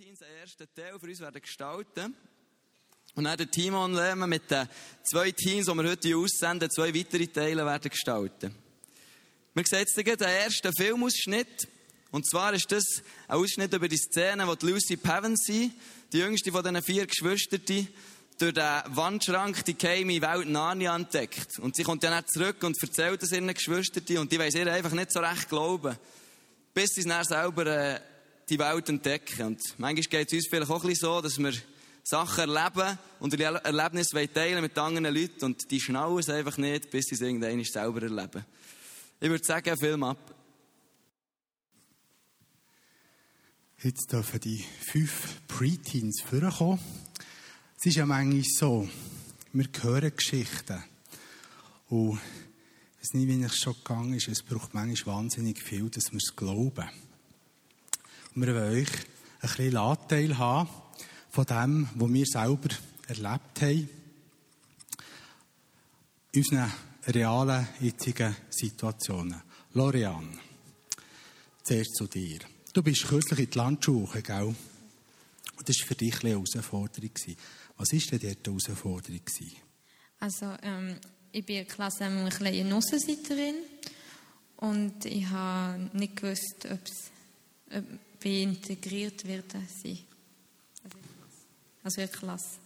Teens einen ersten Teil für uns werden gestalten. Und dann der Timon wir mit den zwei Teams, die wir heute aussenden, zwei weitere Teile werden gestalten. Wir sehen jetzt den ersten Filmausschnitt. Und zwar ist das ein Ausschnitt über die Szene, wo Lucy Pevensey, die jüngste von diesen vier Geschwistern, durch den Wandschrank die geheime Welt Narnia entdeckt. Und sie kommt dann zurück und erzählt es ihren Geschwistern und die weiss ihr einfach nicht so recht glauben. Bis sie es dann selber äh, die Welt entdecken. Und manchmal geht es uns vielleicht auch ein bisschen so, dass wir Sachen erleben und die Erlebnisse teilen mit anderen Leuten und die schnallen es einfach nicht, bis sie es irgendwann selber erleben. Ich würde sagen, Film ab. Jetzt dürfen die fünf Preteens vorkommen. Es ist ja manchmal so, wir hören Geschichten. Und ich weiß nicht, wie es schon gegangen ist, es braucht manchmal wahnsinnig viel, dass wir es glauben. Wir wollen euch ein bisschen Anteil haben von dem, was wir selber erlebt haben. In unseren realen, jetzigen Situationen. Lorian, zuerst zu dir. Du bist kürzlich in die Landschule, gell? Und das war für dich eine Herausforderung. Was war denn dort die Herausforderung? Also, ähm, ich bin in der Klasse eine kleine Aussenseiterin und ich habe nicht gewusst, ob wie integriert sein. Also der Klasse.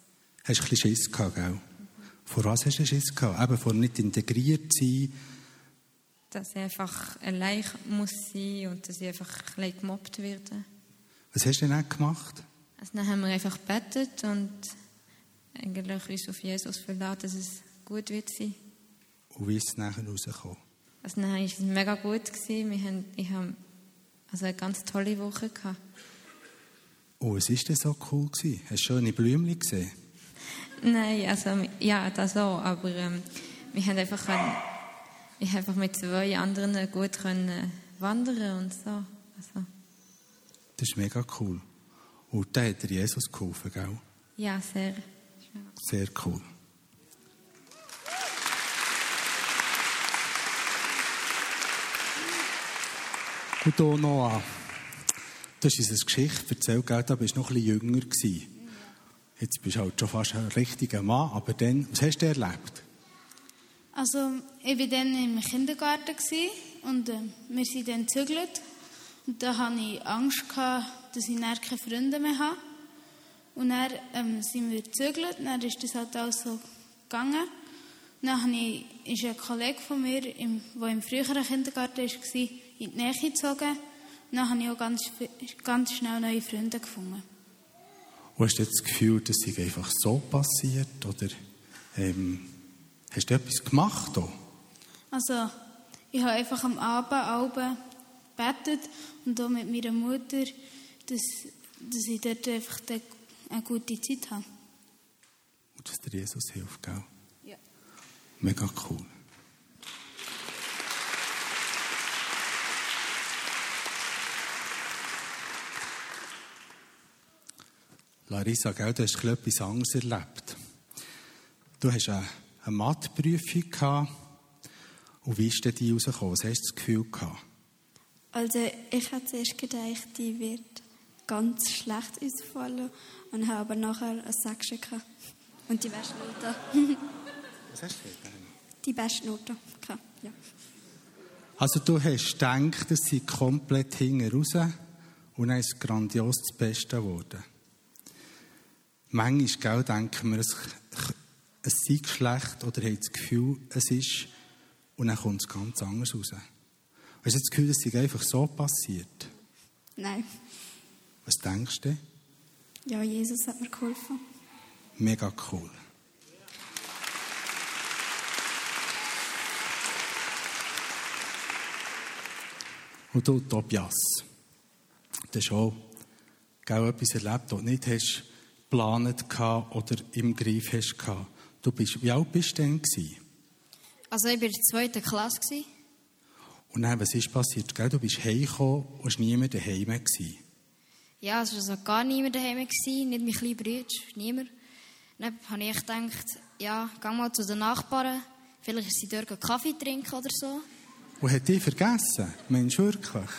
Hast du ein bisschen Schiss gehabt, gell? Mhm. Vor was hast du Schiss gehabt? Eben vor nicht integriert sein? Dass ich einfach allein muss sein und dass ich einfach ein bisschen gemobbt werde. Was hast du denn gemacht? Also dann haben wir einfach gebetet und eigentlich uns auf Jesus verlassen, dass es gut wird sein. Und wie ist es nachher rausgekommen? Also dann war es mega gut. Gewesen. Wir haben, ich habe also eine ganz tolle Woche gehabt. Oh, es war denn so cool? Gewesen? Hast du schöne Blümchen gesehen? Nein, also ja, das auch, aber ähm, wir haben einfach, können, ich habe einfach mit zwei anderen gut können wandern und so. Also. Das ist mega cool. Und da hat Jesus geholfen, gell? Ja, sehr. Sehr cool. Und hier Noah, hast uns eine Geschichte erzählt, gell? da bist du noch ein bisschen jünger gewesen. Jetzt bist du halt schon fast ein richtiger Mann, aber dann, was hast du erlebt? Also, ich war dann im Kindergarten und äh, wir sind dann gezügelt. Und da hatte ich Angst, gehabt, dass ich dann keine Freunde mehr habe. Und dann ähm, sind wir gezügelt, dann ist das halt alles so gegangen. Dann ich, ist ein Kollege von mir, der im früheren Kindergarten war, in die Nähe gezogen. Dann habe ich auch ganz, ganz schnell neue Freunde gefunden. Und hast du das Gefühl, das sei einfach so passiert? Oder ähm, hast du etwas gemacht? Auch? Also, ich habe einfach am Abend, Abend gebetet und auch mit meiner Mutter, dass, dass ich dort einfach eine gute Zeit habe. Und dass dir Jesus hilft, gell? Mega cool. Larissa, gell, du hast etwas anderes erlebt. Du hast eine, eine Matheprüfung gehabt. Und wie ist denn die rausgekommen? Was hast du das Gefühl gehabt? Also, ich hatte zuerst gedacht, die wird ganz schlecht ausfallen und habe aber nachher ein Sechs gehabt. Und die beste Note. Was hast du denn? Die beste Note gehabt, ja. Also du hast gedacht, es sei komplett hinten raus und dann ist es grandios das Beste geworden. Manchmal gell, denken wir, es, es sei schlecht oder haben das Gefühl, es ist und dann kommt es ganz anders raus. Hast du das Gefühl, es sei einfach so passiert? Nein. Was denkst du? Ja, Jesus hat mir geholfen. Mega cool. Und du, Tobias, du hast auch genau etwas erlebt, das du nicht hast geplant oder im Griff hast. Du bist, wie alt bist du denn? Also ich war in der zweiten Klasse. Und dann, was ist passiert? Du bist heimgekommen und es war niemand daheim. Ja, es war also gar niemand daheim, nicht mein kleiner Bruder, niemand. Dann habe ich gedacht, ja, geh mal zu den Nachbarn, vielleicht ist sie dort Kaffee trinken oder so. Und hat die vergessen? Mensch, wirklich?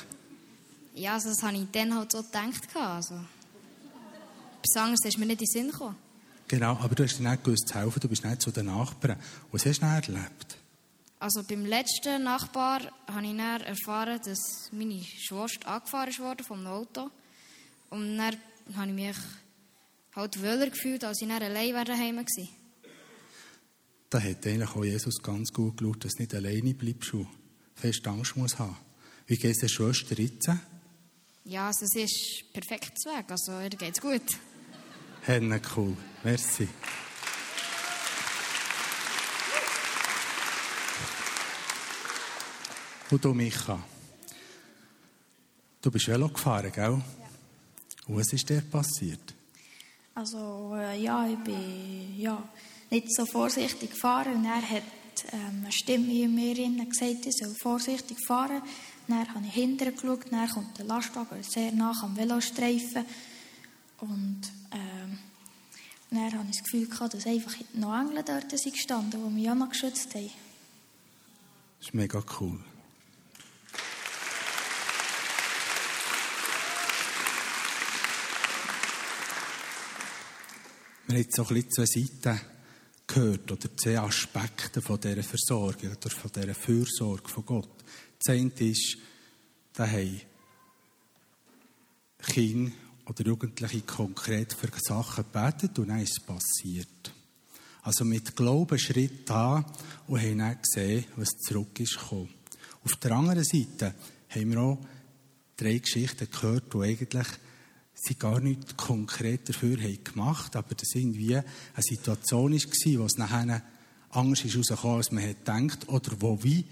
Ja, also das habe ich dann halt so gedacht. Also. etwas anderes ist mir nicht in den Sinn gekommen. Genau, aber du hast dir nicht gewusst zu helfen, du bist nicht zu den Nachbarn. Was hast du dann erlebt? Also beim letzten Nachbar habe ich dann erfahren, dass meine Schwester angefahren worden vom Auto. Und dann habe ich mich halt wohler gefühlt, als ich dann allein daheim war. Da hat eigentlich auch Jesus ganz gut geschaut, dass du nicht alleine bleibst fest Angst musst haben. Wie geht es der Schwester jetzt? Ja, also es ist perfekt zu Weg, also ihr geht's gut. Henne, cool. Merci. Und du, Micha? Du bist Velo gefahren, gell? Ja. Und was ist dir passiert? Also, äh, ja, ich bin ja, nicht so vorsichtig gefahren. Und er hat ähm, eine Stimme in mir gesagt, ich soll vorsichtig fahren. Dann habe ich hinterher geschaut, dann kommt der Lastwagen sehr nach am Velostreifen. Und ähm, dann hatte ich das Gefühl, gehabt, dass einfach noch Engel dort sind die mich auch noch geschützt haben. Das ist mega cool. Wir haben jetzt so ein bisschen zwei Seiten gehört, oder zwei Aspekte von dieser Versorgung oder von dieser Fürsorge von Gott. Das eine ist, da haben Kinder oder Jugendliche konkret für Sachen gebetet und dann ist es passiert. Also mit Glauben Schritt an und haben dann gesehen, was zurück ist gekommen. Auf der anderen Seite haben wir auch drei Geschichten gehört, die eigentlich sie gar nicht konkret dafür haben gemacht, aber das irgendwie eine Situation war, wo es nachher Angst ist als man hat gedacht, oder wo wie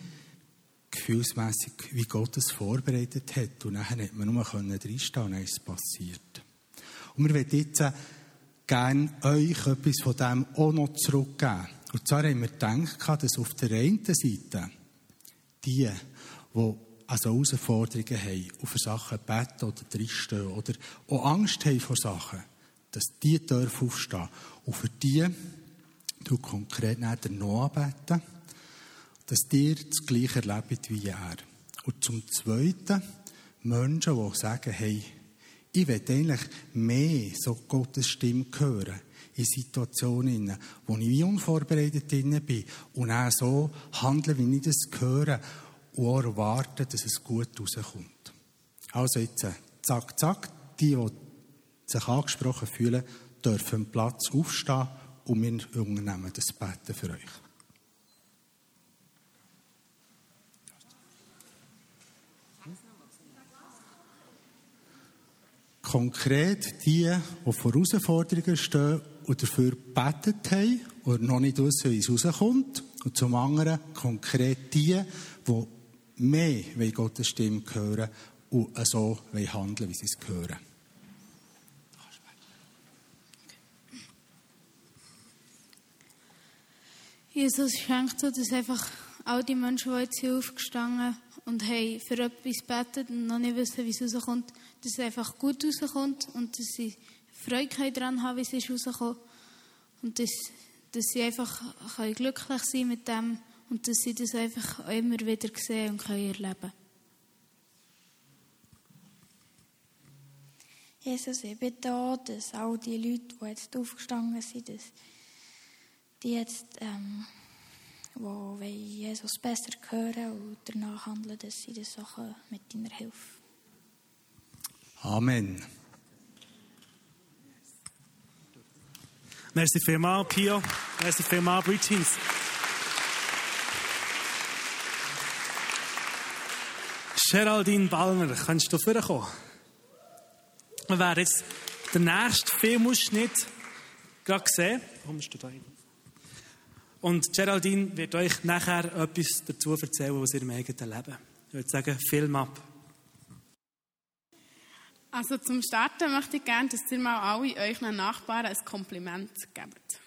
gefühlsmässig, wie Gott es vorbereitet hat. Und nachher hat man nur reinstehen und es passiert. Und wir wollen jetzt gerne euch etwas von dem auch noch zurückgeben. Und zwar haben wir gedacht, dass auf der einen Seite die, die also Herausforderungen haben und für Sachen beten oder drinstehen oder auch Angst haben vor Sachen, dass die dürfen aufstehen. Und für die, du konkret nicht der Noah beten, dass ihr das Gleiche erlebt wie er. Und zum Zweiten, Menschen, die sagen, hey, ich will eigentlich mehr so Gottes Stimme hören in Situationen, wo ich wie unvorbereitet bin und auch so handeln, wie ich das höre und erwarten, dass es gut rauskommt. Also jetzt, zack, zack, die, die sich angesprochen fühlen, dürfen Platz aufstehen und wir unternehmen das Beten für euch. Konkret die, die vor Herausforderungen stehen und dafür gebetet haben oder noch nicht wissen, wie es rauskommt. Und zum anderen konkret die, die mehr Gottes Stimme hören und so handeln, wie sie es hören. Jesus schenkt so, dass einfach all die Menschen, die jetzt hier aufgestanden und haben für etwas betet und noch nicht wissen, wie es rauskommt, dass es einfach gut rauskommt und dass sie Freude daran haben, wie es ist rausgekommen. Und dass, dass sie einfach glücklich sein mit dem und dass sie das einfach immer wieder sehen und können erleben Jesus, ich bin da, dass all die Leute, die jetzt aufgestanden sind, dass die jetzt, ähm, wo Jesus besser hören und danach handeln, dass sie das auch mit deiner Hilfe. Amen. Merci vielmals, Pio. Merci vielmals, Bridges. Geraldine Ballner, kannst du vorkommen? Wir werden jetzt den nächsten Filmausschnitt gerade sehen. Bist du da hin? Und Geraldine wird euch nachher etwas dazu erzählen aus ihrem eigenen Leben. Ich würde sagen, Film ab. Also zum Starten möchte ich gerne, dass ihr mal alle euren Nachbarn ein Kompliment gebt.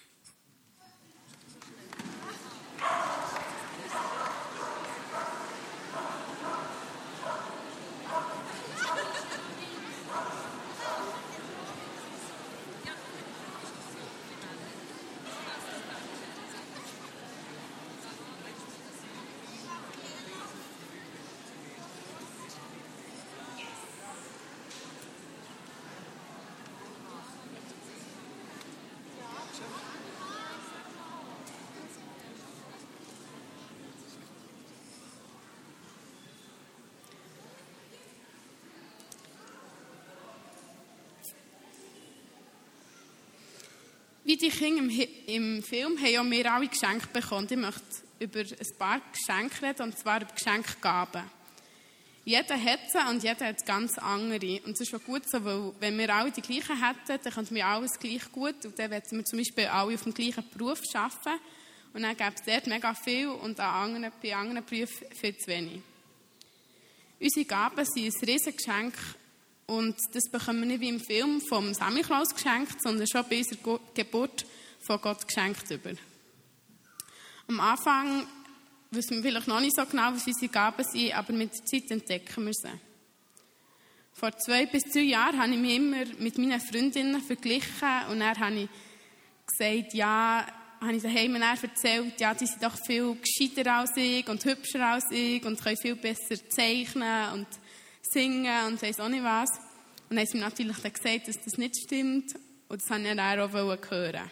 Wie die Kinder im, Film haben auch wir alle Geschenke bekommen. Ich möchte über ein paar Geschenke reden, und zwar über Geschenkgaben. Jeder hat sie und jeder hat ganz andere. Und das ist auch gut so, weil wenn wir alle die gleichen hätten, dann könnten wir alles gleich gut. Und dann würden wir zum Beispiel alle auf dem gleichen Beruf arbeiten. Und dann gäbe es dort mega viel und an anderen, bei anderen Berufen viel zu wenig. Unsere Gaben sind ein Riesengeschenk und das bekommen wir nicht wie im Film vom Samichlaus geschenkt, sondern schon bei unserer Geburt von Gott geschenkt über. Am Anfang wissen wir vielleicht noch nicht so genau, was unsere Gaben sind, aber mit der Zeit entdecken wir sie. Vor zwei bis drei Jahren habe ich mich immer mit meinen Freundinnen verglichen und dann habe ich gesagt, ja, habe ich daheim dann erzählt, ja, die sind doch viel gescheiter als ich und hübscher als ich und können viel besser zeichnen und singen und weiss auch nicht was. Und dann haben sie mir natürlich dann gesagt, dass das nicht stimmt und das wollte ich dann auch hören.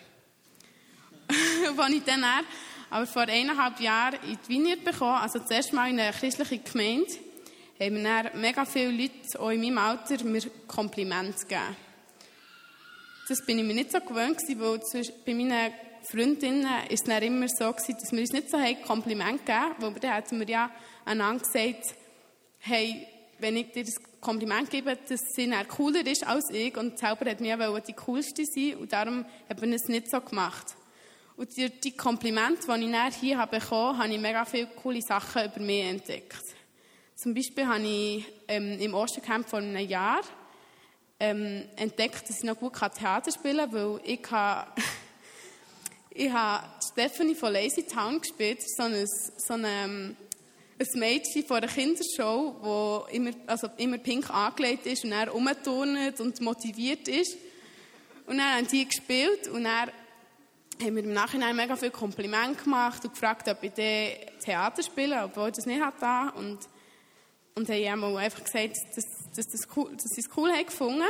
Als ich dann, aber vor eineinhalb Jahren in die Vineyard bekommen, also zuerst mal in eine christliche Gemeinde, haben mir dann mega viele Leute, auch in meinem Alter, mir Komplimente gegeben. Das bin ich mir nicht so gewöhnt weil bei meinen Freundinnen ist es immer so gewesen, dass wir uns nicht so haben Kompliment gegeben, weil dann hatten wir ja einander gesagt, hey, wenn ich dir das Kompliment gebe, dass sie dann cooler ist als ich und selber hat mir die coolste sein und darum hat man es nicht so gemacht. Und durch die Komplimente, die ich dann hier habe bekommen habe, ich mega viele coole Sachen über mich entdeckt. Zum Beispiel habe ich ähm, im Ostercamp vor einem Jahr ähm, entdeckt, dass ich noch gut Theater spielen kann, weil ich habe, ich habe Stephanie von Lazy Town gespielt, so ein, so ein, ein Mädchen von einer Kindershow, wo immer, also immer pink angelegt ist und er rumturnt und motiviert ist. Und dann haben die gespielt und dann haben wir im Nachhinein mega viel Kompliment gemacht und gefragt, ob ich dann Theater spiele, obwohl ich das nicht hatte. Und, und haben auch einfach gesagt, dass, dass, das cool, dass sie es cool haben gefunden.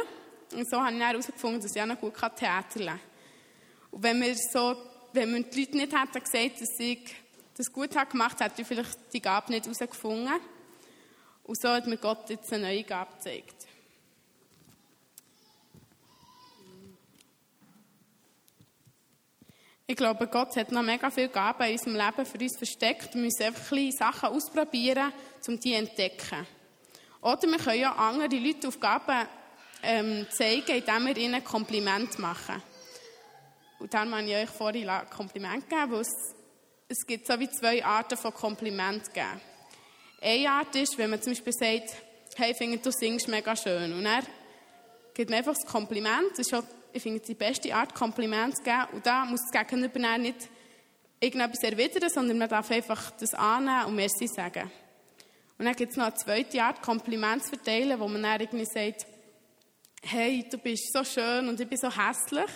Und so habe ich herausgefunden, dass ich auch noch gut Theater lernen kann. Und wenn wir, so, wenn wir die Leute nicht hätten gesagt, dass ich das gut habe gemacht hätte ich vielleicht die Gabe nicht herausgefunden. Und so hat mir Gott jetzt eine neue Gabe gezeigt. Ich glaube, Gott hat noch mega viele Gaben in unserem Leben für uns versteckt. Wir müssen einfach kleine Sachen ausprobieren, um die zu entdecken. Oder wir können ja andere Leute auf Gaben ähm, zeigen, indem wir ihnen Kompliment machen. Und dann habe ich euch vorhin ein Kompliment gegeben, weil es gibt so wie zwei Arten von Kompliment geben. Eine Art ist, wenn man zum Beispiel sagt, hey, finde, du singst mega schön. Und er gibt mir einfach das Kompliment. Das ist schon, ich finde, die beste Art, Kompliment zu geben. Und da muss das Gegenüber nicht irgendetwas erwidern, sondern man darf einfach das annehmen und Merci sagen. Und dann gibt es noch eine zweite Art, Kompliment zu verteilen, wo man dann irgendwie sagt, hey, du bist so schön und ich bin so hässlich.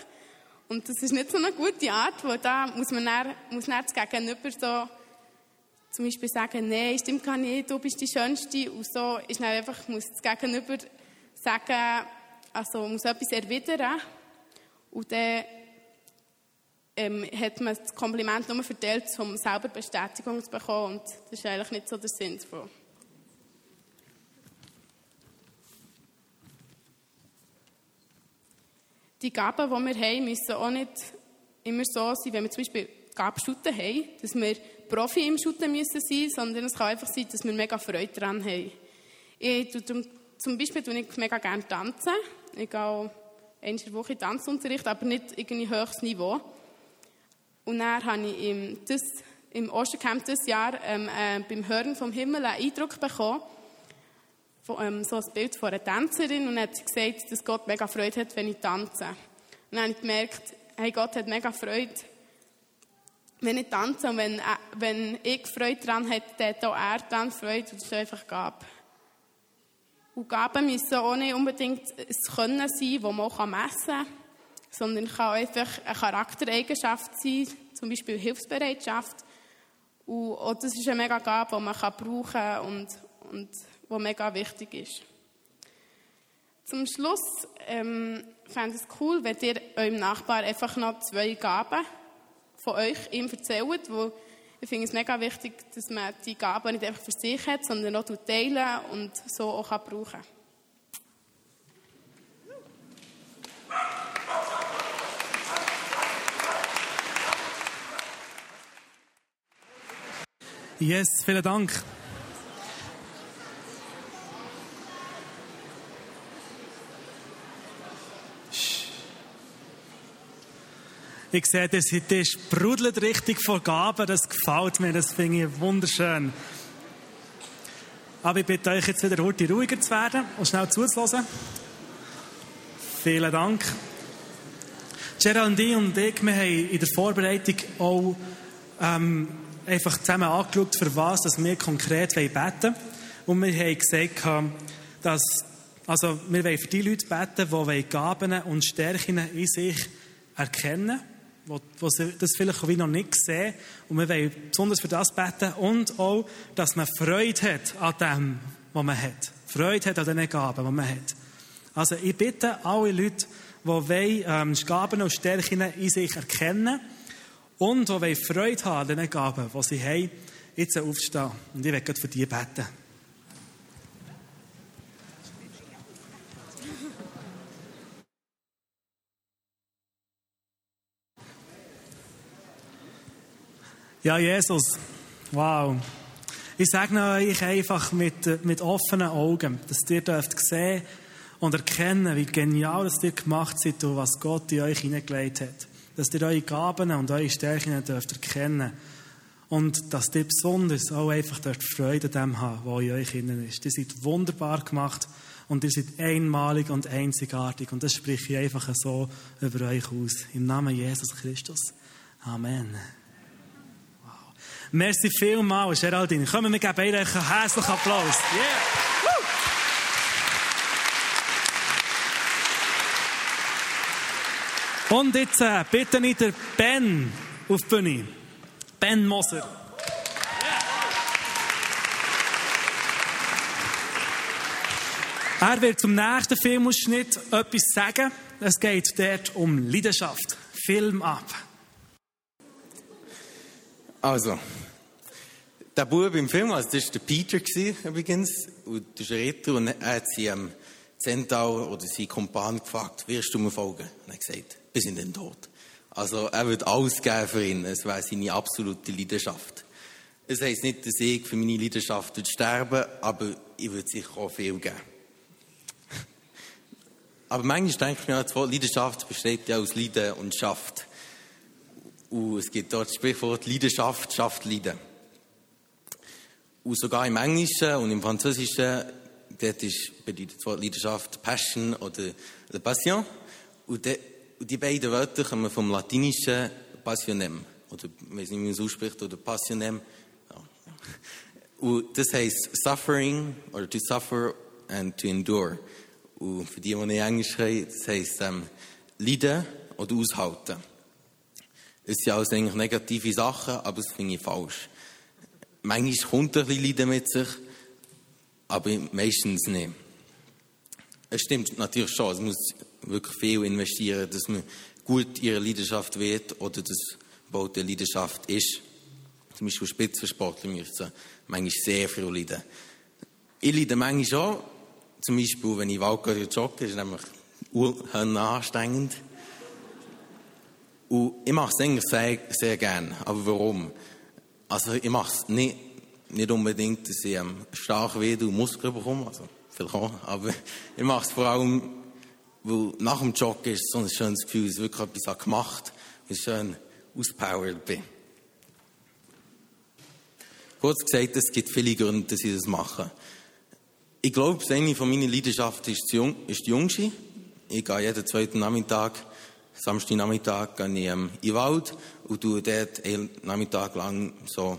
Und das ist nicht so eine gute Art, weil da muss man dann, muss dann das Gegenüber so zum Beispiel sagen, nein, stimmt gar nicht, du bist die Schönste. Und so ist dann einfach, muss das Gegenüber sagen, also muss etwas erwidern. Und dann ähm, hat man das Kompliment nur verteilt, um selber Bestätigung zu bekommen. Und das ist eigentlich nicht so der Sinn davon. Die Gaben, die wir haben, müssen auch nicht immer so sein, wenn wir zum Beispiel Gaben Shooten haben, dass wir Profi im Shooten müssen sein, sondern es kann einfach sein, dass wir mega Freude daran haben. Ich, tue zum Beispiel tue ich mega gerne tanzen. Ich gehe auch der Woche Tanzunterricht, aber nicht irgendwie höchstes Niveau. Und dann habe ich im, das, im Ostercamp dieses Jahr ähm, äh, beim Hören vom Himmel einen Eindruck bekommen, so ein Bild von einer Tänzerin und hat gesagt, dass Gott mega Freude hat, wenn ich tanze. Und dann habe ich gemerkt, hey, Gott hat mega Freude, wenn ich tanze und wenn, äh, wenn ich Freude daran habe, dann hat auch er daran Freude und das ist einfach Gabe. Und Gaben müssen auch nicht unbedingt ein Können sein, das man auch messen kann, sondern kann einfach eine Charaktereigenschaft sein, zum Beispiel Hilfsbereitschaft. Und auch das ist eine mega Gabe, die man brauchen kann und, und was mega wichtig ist. Zum Schluss ähm, fände ich es cool, wenn ihr eurem Nachbar einfach noch zwei Gaben von euch ihm erzählt, wo ich finde es mega wichtig, dass man die Gaben nicht einfach für sich hat, sondern auch teilen und so auch brauchen kann. Yes, vielen Dank. Ich sehe, das heute sprudelt richtig vor Gaben. Das gefällt mir, das finde ich wunderschön. Aber ich bitte euch jetzt wieder heute ruhiger zu werden und schnell zuzuhören. Vielen Dank. Geraldine und ich, wir haben in der Vorbereitung auch ähm, einfach zusammen angeschaut, für was dass wir konkret beten wollen. Und wir haben gesagt, dass also wir wollen für die Leute beten, die Gaben und Stärken in sich erkennen wollen, die das vielleicht wie noch nicht sehen. Und wir wollen besonders für das beten und auch, dass man Freude hat an dem, was man hat. Freude hat an den Gaben, die man hat. Also ich bitte alle Leute, die wollen, ähm, Gaben und Stärken in sich erkennen und die Freude haben an den Gaben, die sie haben, jetzt aufstehen. Und ich werde für die beten. Ja, Jesus, wow. Ich sage euch einfach mit, mit offenen Augen, dass ihr dürft sehen und erkennen, wie genial das ihr gemacht seid und was Gott in euch hineingelegt hat. Dass ihr eure Gaben und eure Stärken dürft erkennen und dass ihr besonders auch einfach dort Freude an dem haben, was in euch innen ist. Ihr seid wunderbar gemacht und ihr seid einmalig und einzigartig und das spreche ich einfach so über euch aus. Im Namen Jesus Christus. Amen. Merci vielmals, Geraldine. Kommen wir geben ihr einen herzlichen Applaus. Yeah. Und jetzt äh, bitte ich den Ben auf die Bühne. Ben Moser. Er wird zum nächsten Filmausschnitt etwas sagen. Es geht dort um Leidenschaft. Film ab. Also, der Bub im Film, also das war der Peter übrigens, und das ist ein Ritter, und er hat sie am Centaur oder seinen Kumpan gefragt, wirst du mir folgen? Und er hat gesagt, bis in den Tod. Also er wird alles geben für ihn, es wäre seine absolute Leidenschaft. Es heisst nicht, dass ich für meine Leidenschaft sterben aber ich würde sicher auch viel geben. Aber manchmal denke ich mir, Leidenschaft besteht ja aus Leiden und Schaft. Und es gibt dort das Sprichwort Leidenschaft schafft Leiden. Und sogar im Englischen und im Französischen, dort ist bedeutet das Wort Leidenschaft Passion oder la Passion. Und, de, und die beiden Wörter kommen vom Latinischen Passionem. Oder, ich weiß nicht, wie man es ausspricht, oder Passionem. Ja. Und das heißt suffering, oder to suffer and to endure. Und für die, die nicht Englisch können, das heisst ähm, leiden oder aushalten. Es sind alles eigentlich negative Sachen, aber das finde ich falsch. Manchmal kommt ein bisschen Leiden mit sich, aber meistens nicht. Es stimmt natürlich schon, es muss wirklich viel investieren, dass man gut ihrer Leidenschaft wird oder dass bald eine Leidenschaft ist. Zum Beispiel Spitzensportler müssen manchmal sehr viel leiden. Ich leide manchmal schon, zum Beispiel, wenn ich Wald jogge, ist nämlich anstrengend. Und ich mache es eigentlich sehr, sehr gern. Aber warum? Also ich mache es nicht, nicht unbedingt, dass ich ähm, stark werde und Muskeln bekomme, also vielleicht auch, aber ich mache es vor allem, weil nach dem Joggen ist so ein schönes Gefühl, dass ich wirklich etwas gemacht habe und schön auspowered bin. Kurz gesagt, es gibt viele Gründe, dass ich das mache. Ich glaube, eine von meinen Leidenschaften ist die, Jungschi. Ich gehe jeden zweiten Nachmittag Samstagnachmittag gehe ich ähm, in den Wald und tue dort einen Nachmittag lang so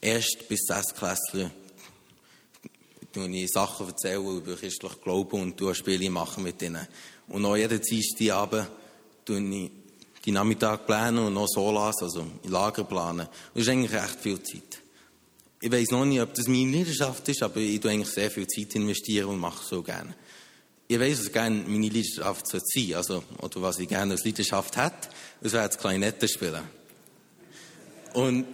erst bis sechs Klässler ich Sachen erzählen über christlichen Glauben und tue Spiele machen mit ihnen. Und noch jeden Dienstagabend tue ich die Nachmittag planen und noch Solas, also Lager planen. das ist eigentlich recht viel Zeit. Ich weiß noch nicht, ob das meine Leidenschaft ist, aber ich tue eigentlich sehr viel Zeit investieren und mache so gerne ich weiß, was gerne meine Leidenschaft sollte, also, oder was ich gerne als Leidenschaft hätte, das wäre das Klarinette spielen. Und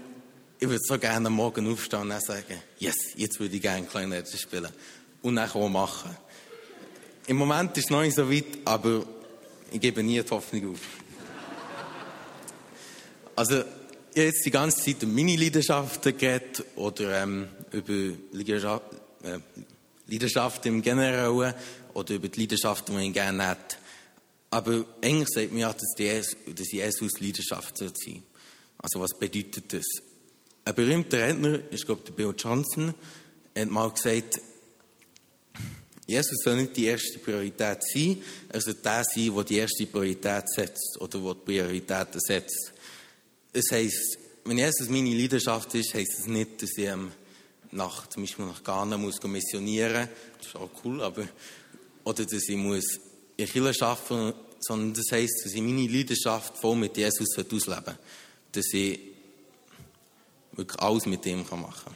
ich würde so gerne Morgen aufstehen und sagen, yes, jetzt würde ich gerne Klarinette spielen. Und dann auch machen. Im Moment ist es noch nicht so weit, aber ich gebe nie die Hoffnung auf. Also, habe jetzt die ganze Zeit über meine Leidenschaften geredet oder ähm, über Leidenschaft, äh, Leidenschaft im Generellen oder über die Leidenschaft, die man gerne hat. Aber eigentlich sagt man ja, dass, Jesus, Leidenschaft sein soll. Also was bedeutet das? Ein berühmter Redner, ich glaube der Bill Johnson, hat mal gesagt, Jesus soll nicht die erste Priorität sein, er soll der sein, der die erste Priorität setzt oder der die Prioritäten setzt. Das heisst, wenn Jesus meine Leidenschaft ist, heisst das nicht, dass ich nach, zum Beispiel nach Ghana muss missionieren Das ist auch cool, aber, oder dass ich muss in Kirche arbeiten sondern das heisst, dass ich meine Leidenschaft voll mit Jesus ausleben kann. Dass ich wirklich alles mit ihm machen kann.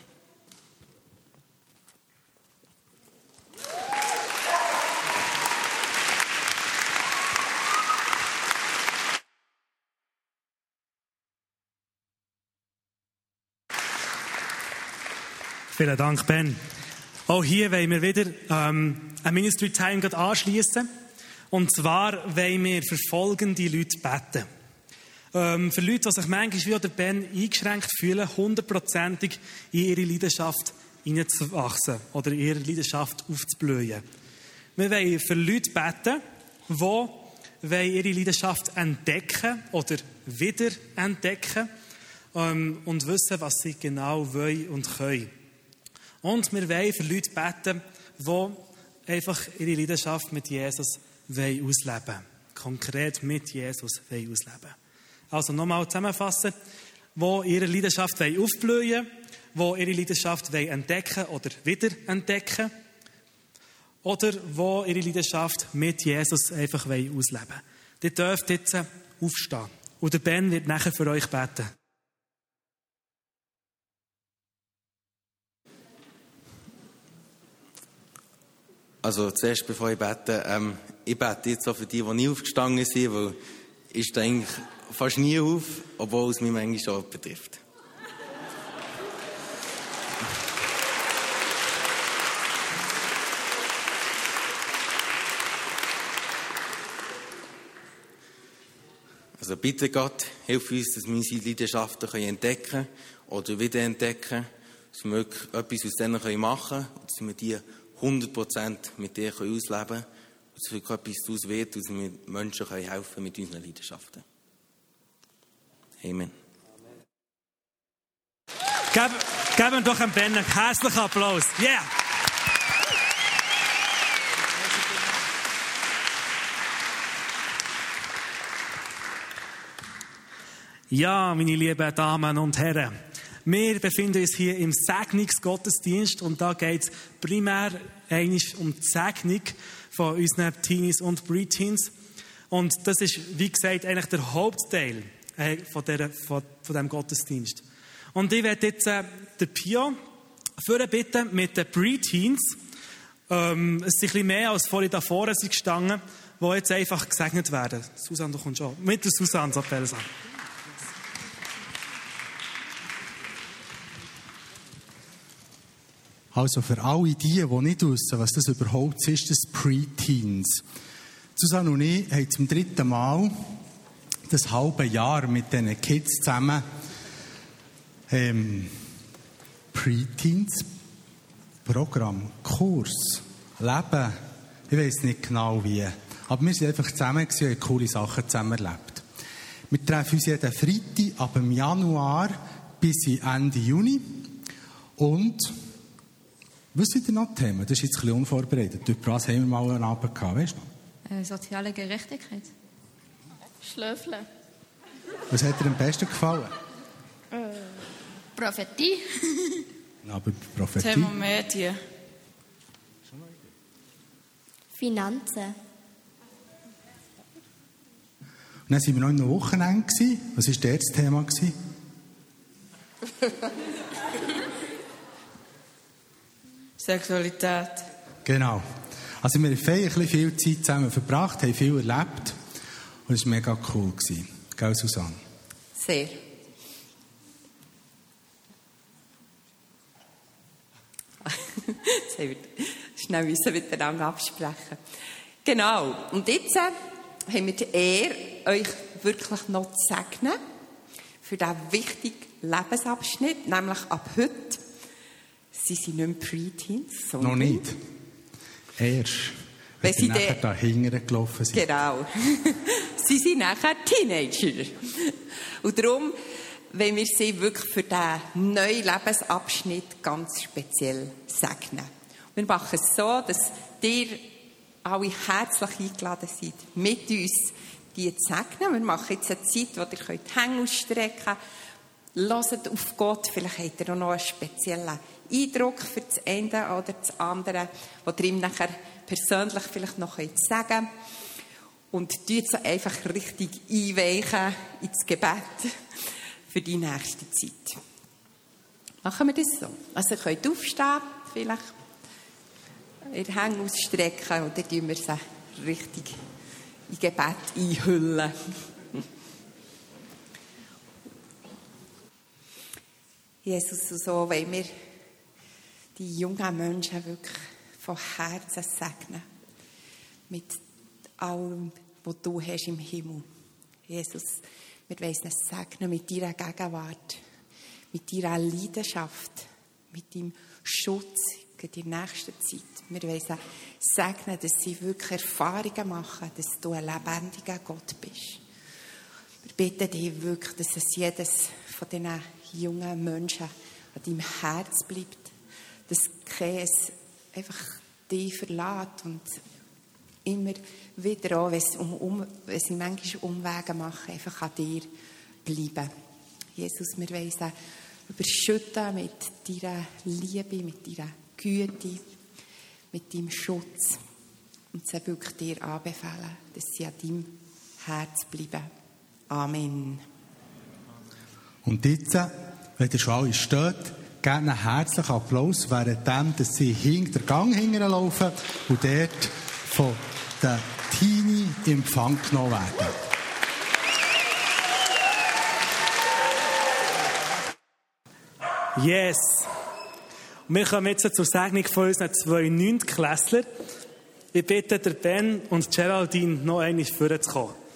Vielen Dank, Ben. Auch hier wollen wir wieder ähm, ein Ministry Time anschließen. Und zwar wollen wir für folgende Leute beten. Ähm, für Leute, die sich manchmal wie der Ben eingeschränkt fühlen, hundertprozentig in ihre Leidenschaft hineinzuwachsen oder in ihre Leidenschaft aufzublühen. Wir wollen für Leute beten, die ihre Leidenschaft entdecken oder wieder entdecken ähm, und wissen, was sie genau wollen und können. Und wir wollen für Leute beten, die einfach ihre Leidenschaft mit Jesus ausleben wollen. Konkret mit Jesus ausleben Also nochmal zusammenfassen. Wo ihre Leidenschaft aufblühen wo ihre Leidenschaft entdecken oder wieder entdecken oder wo ihre Leidenschaft mit Jesus einfach ausleben wollen. Ihr dürft jetzt aufstehen. Und der Ben wird nachher für euch beten. Also zuerst, bevor ich bete, ähm, ich bete jetzt auch für die, die nie aufgestanden sind, weil ich stehe eigentlich fast nie auf, obwohl es mich manchmal auch betrifft. Also bitte Gott, hilf uns, dass wir unsere Leidenschaften entdecken oder wiederentdecken, dass wir etwas aus denen machen können und dass wir die 100% mit dir ausleben können und dass wirklich etwas daraus wird, dass wir Menschen helfen können mit unseren Leidenschaften. Amen. Geben, geben doch einem Ben einen herzlichen Applaus. Yeah! Ja, meine lieben Damen und Herren. Wir befinden uns hier im Segnungsgottesdienst und da geht es primär um die Segnung von unseren Teenies und Preteens. Und das ist, wie gesagt, eigentlich der Hauptteil äh, von, der, von, von diesem Gottesdienst. Und ich werde jetzt äh, den Pio führen bitten mit den Preteens. Ähm, es sind ein bisschen mehr als vorhin da vorne gestanden, die jetzt einfach gesegnet werden. Susanne, du kommst schon. Mit der Susanne, Belsa. Also für alle die, die nicht wissen, was das überhaupt ist, das Preteens. Susanne und ich haben zum dritten Mal das halbe Jahr mit diesen Kids zusammen ähm, Preteens Programm, Kurs, Leben, ich weiß nicht genau wie. Aber wir sind einfach zusammen und haben coole Sachen zusammen erlebt. Wir treffen uns jeden Freitag ab dem Januar bis Ende Juni und was sind denn noch Themen? Das ist jetzt ein bisschen unvorbereitet. Durch was haben wir mal einen Abend gehabt, weißt du? Äh, soziale Gerechtigkeit. Schlöfeln. Was hat dir am besten gefallen? Äh, Prophetie. Aber Prophetie? Thema Medien. Finanzen. Und dann waren wir noch in einem Wochenende. Was war dort das Thema? Sexualität. Genau. Also wir haben viel, viel Zeit zusammen verbracht, haben viel erlebt und es war mega cool. Gell, Susanne? Sehr. Jetzt haben wir schnell müssen miteinander absprechen. Genau. Und jetzt äh, haben wir die Ehre, euch wirklich noch zu segnen für diesen wichtigen Lebensabschnitt, nämlich ab heute. Sie sind nicht mehr Preteens, sondern... Noch nicht. Erst. Wenn, Wenn sie nachher da hinten gelaufen sind. Genau. sie sind nachher Teenager. Und darum wollen wir sie wirklich für diesen neuen Lebensabschnitt ganz speziell segnen. Wir machen es so, dass ihr alle herzlich eingeladen seid, mit uns die zu segnen. Wir machen jetzt eine Zeit, wo ihr könnt die Hände ausstrecken könnt. Hört auf Gott. Vielleicht habt ihr noch einen speziellen Eindruck für das eine oder das andere, was ihr ihm nachher persönlich vielleicht noch sagen könnt. Und tut so einfach richtig einweichen ins Gebet für die nächste Zeit. Machen wir das so? Also ihr könnt aufstehen, vielleicht ihr Hände ausstrecken und dann tun wir sie richtig in Gebet einhüllen. Jesus, und so wollen wir die jungen Menschen wirklich von Herzen segnen. Mit allem, was du hast im Himmel. Jesus, wir wollen es segnen mit deiner Gegenwart, mit deiner Leidenschaft, mit deinem Schutz in der nächsten Zeit. Wir wollen sie segnen, dass sie wirklich Erfahrungen machen, dass du ein lebendiger Gott bist. Wir bitten dich wirklich, dass es jedes von diesen jungen Menschen an deinem Herz bleibt, dass keines einfach dich verlässt und immer wieder auch, wenn, es um, um, wenn sie manchmal Umwege machen, einfach an dir bleiben. Jesus, wir wollen sie überschütten mit deiner Liebe, mit deiner Güte, mit deinem Schutz und sie wirklich dir anbefehlen, dass sie an deinem Herz bleiben. Amen. Und jetzt, wenn ihr schon alle steht, gebt einen herzlichen Applaus, währenddem, dass sie hinter den Gang hinterlaufen und dort von den Teenie in Empfang genommen werden. Yes. Wir kommen jetzt zur Segnung von unseren zwei Neuntklässlern. Ich bitte der Ben und Geraldine noch einmal vorzukommen.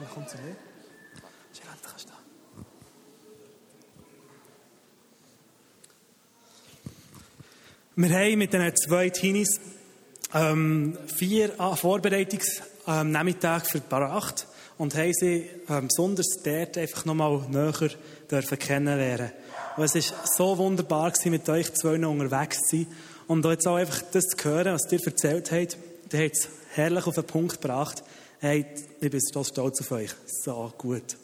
Ben, komm zu mir. Gerald, kannst du da. Wir haben mit diesen zwei Teenies ähm, vier ah, Vorbereitungsnachmittage verbracht und haben sie ähm, besonders dort einfach nochmal näher dürfen kennenlernen. Und es war so wunderbar, gewesen, mit euch zwei noch unterwegs zu sein und jetzt auch einfach das zu hören, was ihr erzählt habt. Ihr habt es herrlich auf den Punkt gebracht. Hey, ich bin so stolz auf euch. So gut.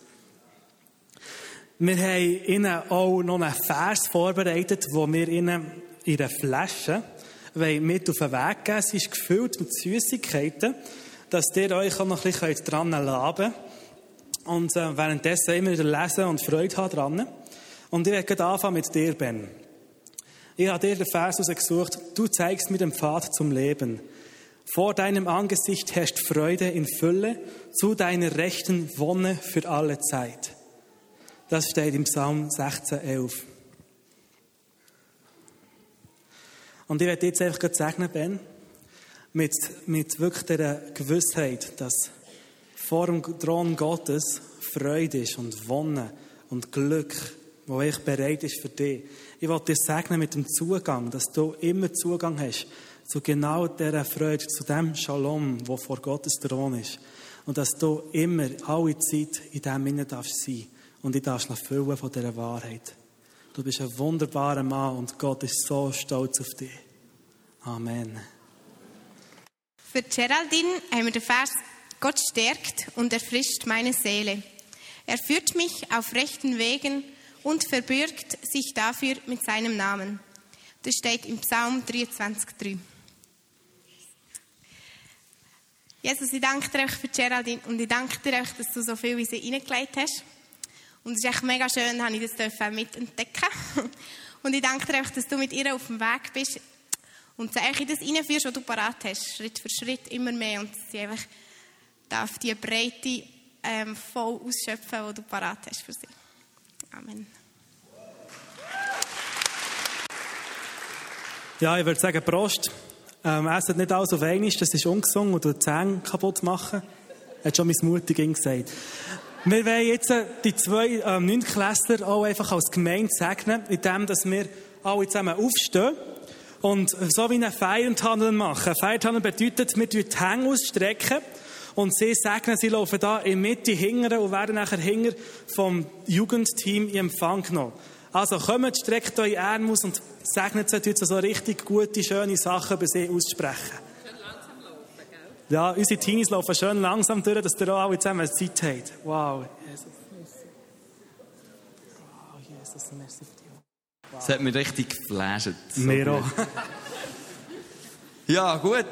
Wir haben ihnen auch noch einen Vers vorbereitet, wo wir ihnen in einer Flasche mit auf den Weg geben. Sie ist gefüllt mit Süßigkeiten, dass ihr euch auch noch ein bisschen dran laben könnt. Und äh, währenddessen immer wieder lesen und Freude haben dran. Und ich werde anfangen mit dir, Ben. Ich habe dir den Vers ausgesucht. Du zeigst mir den Pfad zum Leben. Vor deinem Angesicht herrscht Freude in Fülle, zu deiner Rechten Wonne für alle Zeit. Das steht im Psalm 16,11. Und ich werde jetzt einfach sagen, Ben, mit, mit wirklich der Gewissheit, dass vor dem Thron Gottes Freude ist und Wonne und Glück, wo ich bereit ist für dich. Ich will dir segnen mit dem Zugang, dass du immer Zugang hast zu genau dieser Freude, zu dem Shalom, wo vor Gottes Thron ist. Und dass du immer, alle Zeit in dem Innen darfst sein und ich darfst füllen von dieser Wahrheit. Du bist ein wunderbarer Mann und Gott ist so stolz auf dich. Amen. Für Geraldine haben wir den Vers Gott stärkt und erfrischt meine Seele. Er führt mich auf rechten Wegen und verbürgt sich dafür mit seinem Namen. Das steht im Psalm 23,3. Jesus, ich danke dir für Geraldine und ich danke dir, dass du so viel in sie hineingelegt hast. Und es ist echt mega schön, dass ich das mitentdecken Und ich danke dir, dass du mit ihr auf dem Weg bist und sie in das hineinführst, was du parat hast, Schritt für Schritt immer mehr und sie einfach darf die Breite ähm, voll ausschöpfen, die du parat hast für sie. Amen. Ja, ich würde sagen, Prost. Ähm, esset nicht alles auf einmal, das ist ungesund und die Zähne kaputt machen. Hat schon mein Mutiging gesagt. Wir wollen jetzt äh, die zwei ähm, Neuntklässler auch einfach als Gemeinde segnen, indem wir alle zusammen aufstehen und so wie einen Feiertunnel machen. Feiertunnel bedeutet, wir die Hänge ausstrecken und sie segnen, sie laufen da in Mitte hingern und werden nachher hinger vom Jugendteam in Empfang genommen. Also kommt, streckt eure Arme aus und segnet sie, tut so richtig gute, schöne Sachen über sie aussprechen. Ja, unsere Teenies laufen schön langsam durch, dass ihr auch alle zusammen Zeit habt. Wow, Jesus. Wow, Jesus, merci für dich. Das hat mich richtig geflasht. So Mir auch. Ja, gut.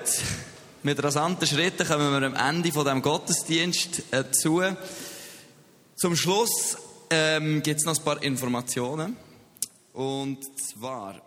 Mit rasanten Schritten kommen wir am Ende von dem Gottesdienst äh, zu. Zum Schluss ähm, gibt es noch ein paar Informationen. Und zwar